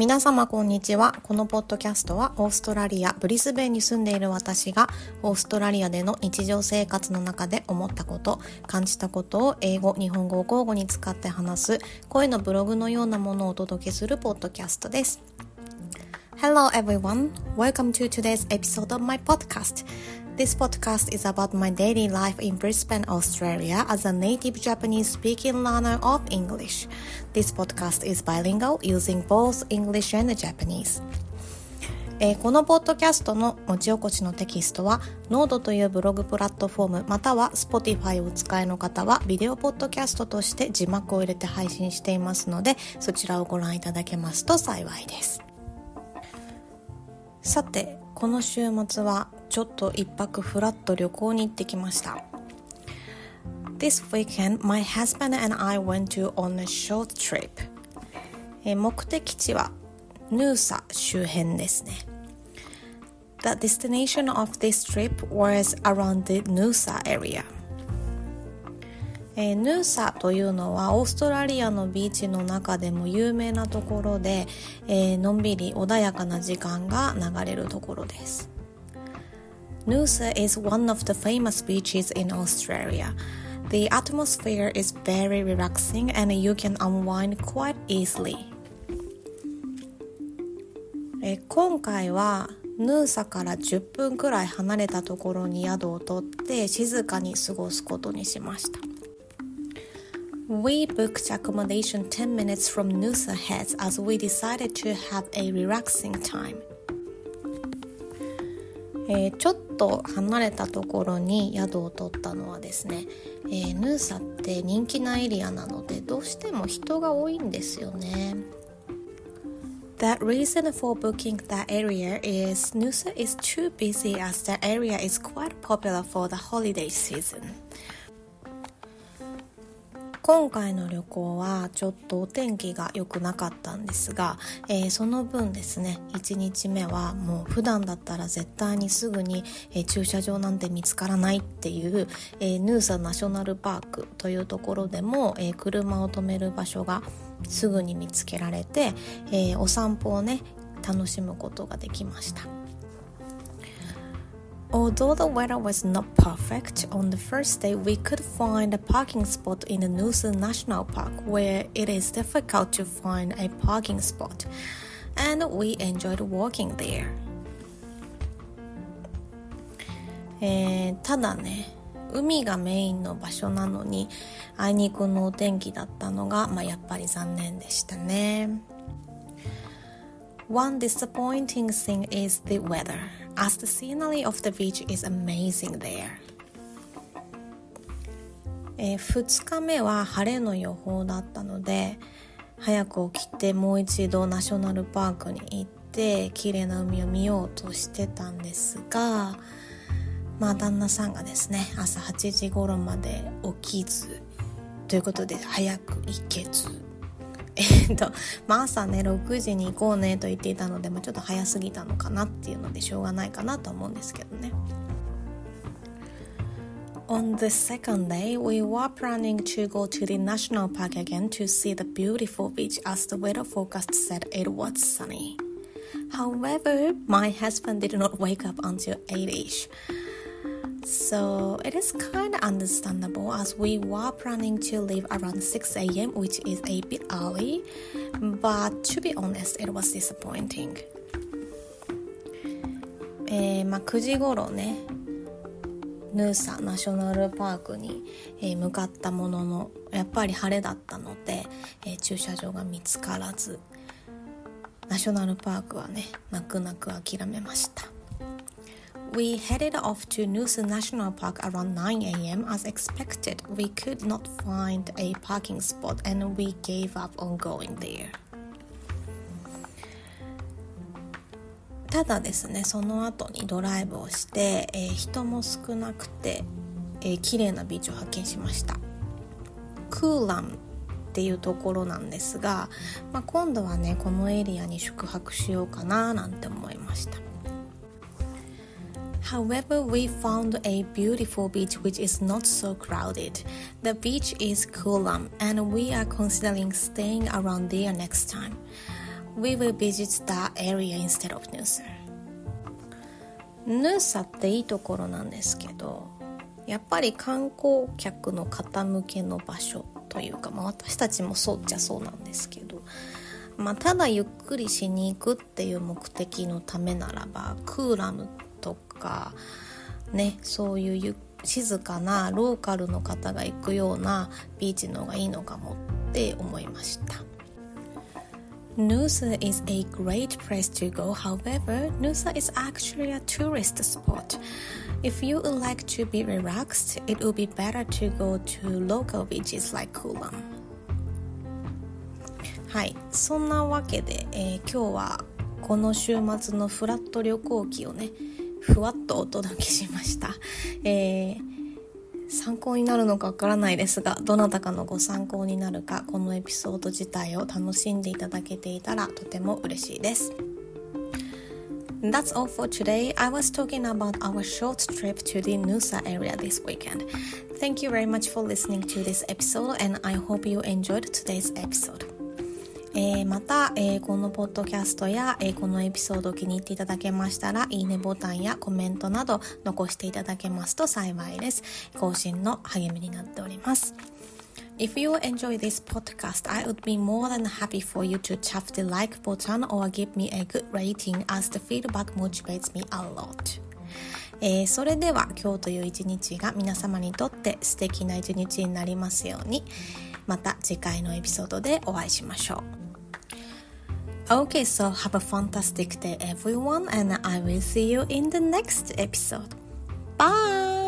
皆様こんにちは。このポッドキャストはオーストラリア・ブリスベンに住んでいる私がオーストラリアでの日常生活の中で思ったこと、感じたことを英語、日本語を交互に使って話す声のブログのようなものをお届けするポッドキャストです。Hello everyone. Welcome to today's episode of my podcast. This podcast is about my daily life in Brisbane, Australia as a native Japanese speaking learner of English. This podcast is bilingual using both English and Japanese. えー、このポッドキャストの文字起こしのテキストは Node というブログプラットフォームまたは Spotify をお使いの方はビデオポッドキャストとして字幕を入れて配信していますのでそちらをご覧いただけますと幸いですさてこの週末はちょっと一泊フラット旅行に行ってきました This weekend, my husband and I went to on a short trip. 目的地はヌーサ周辺ですね。The destination of this trip was around the Nusa area. えー、ヌーサというのはオーストラリアのビーチの中でも有名なところで、えー、のんびり穏やかな時間が流れるところです。Noosa is one of the famous beaches in Australia. The atmosphere is very relaxing and you can unwind quite easily. え今回はヌーサから10分くらい離れたところに宿を取って静かに過ごすことにしました。We booked accommodation 10 minutes from Noosa Heads as we decided to have a relaxing time. えー、ちょっと離れたところに宿を取ったのはですね、えー、ヌーサって人気なエリアなのでどうしても人が多いんですよね。The reason for booking that area is Noosa is too busy as the area is quite popular for the holiday season. 今回の旅行はちょっとお天気が良くなかったんですが、えー、その分ですね1日目はもう普段だったら絶対にすぐに、えー、駐車場なんて見つからないっていう、えー、ヌーサナショナルパークというところでも、え車を止める場所がすぐに見つけられて、えお散歩をね楽しむことができました。Although the weather was not perfect, on the first day we could find a parking spot in the Noosa National Park where it is difficult to find a parking spot, and we enjoyed walking there. えー、ただね、海がメインの場所なのに、あいにくのお天気だったのが、まあ、やっぱり残念でしたね。 One disappointing thing is the weather, as the scenery of the beach is amazing there. えー、2日目は晴れの予報だったので早く起きてもう一度ナショナルパークに行って綺麗な海を見ようとしてたんですがまあ旦那さんがですね朝8時頃まで起きずということで早く行けずえっと、まあ、朝ね、6時に行こうねと言っていたので、まあ、ちょっと早すぎたのかなっていうのでしょうがないかなと思うんですけどね。On the second day, we were planning to go to the national park again to see the beautiful beach as the weather forecast said it was sunny. However, my husband did not wake up until 8ish. So it is kind of understandable as we were planning to leave around 6 a.m., which is a bit early, but to be honest, it was disappointing. えー、まあ、9時頃ねヌーサナショナルパークに、えー、向かったもののやっぱり晴れだったので、えー、駐車場が見つからずナショナルパークはね泣く泣く諦めました。We headed off to Noosa National Park around 9 a.m. As expected, we could not find a parking spot and we gave up on going there. ただですねその後にドライブをして、えー、人も少なくて、えー、綺麗なビーチを発見しましたクーランっていうところなんですが、まあ、今度はねこのエリアに宿泊しようかななんて思いました However, we found a beautiful beach which is not so crowded. The beach is Kulam and we are considering staying around there next time. We will visit that area instead of Nusa ヌーサっていいところなんですけどやっぱり観光客の方向けの場所というか、まあ、私たちもそうっちゃそうなんですけど、まあ、ただゆっくりしに行くっていう目的のためならばクーラムとかねそういう静かなローカルの方が行くようなビーチの方がいいのかもって思いました。Nusa is a great place to go. However, Nusa is actually a tourist spot. If you would like to be relaxed, it would be better to go to local beaches like Kulam. はい、そんなわけで、えー、今日はこの週末のフラット旅行記をね、ふわっとお届けしました。えー参考になるのかわからないですがどなたかのご参考になるかこのエピソード自体を楽しんでいただけていたらとても嬉しいです That's all for today. I was talking about our short trip to the Nusa area this weekend. Thank you very much for listening to this episode and I hope you enjoyed today's episode. えー、また、えー、このポッドキャストや、えー、このエピソード気に入っていただけましたら、いいねボタンやコメントなど残していただけますと幸いです。更新の励みになっております。If you enjoy this podcast, I would be more than happy for you to tap the like button or give me a good rating as the feedback motivates me a lot. えー、それでは今日という一日が皆様にとって素敵な一日になりますように。また次回のエピソードでお会いしましょう。Okay, so have a fantastic day, everyone, and I will see you in the next episode. Bye!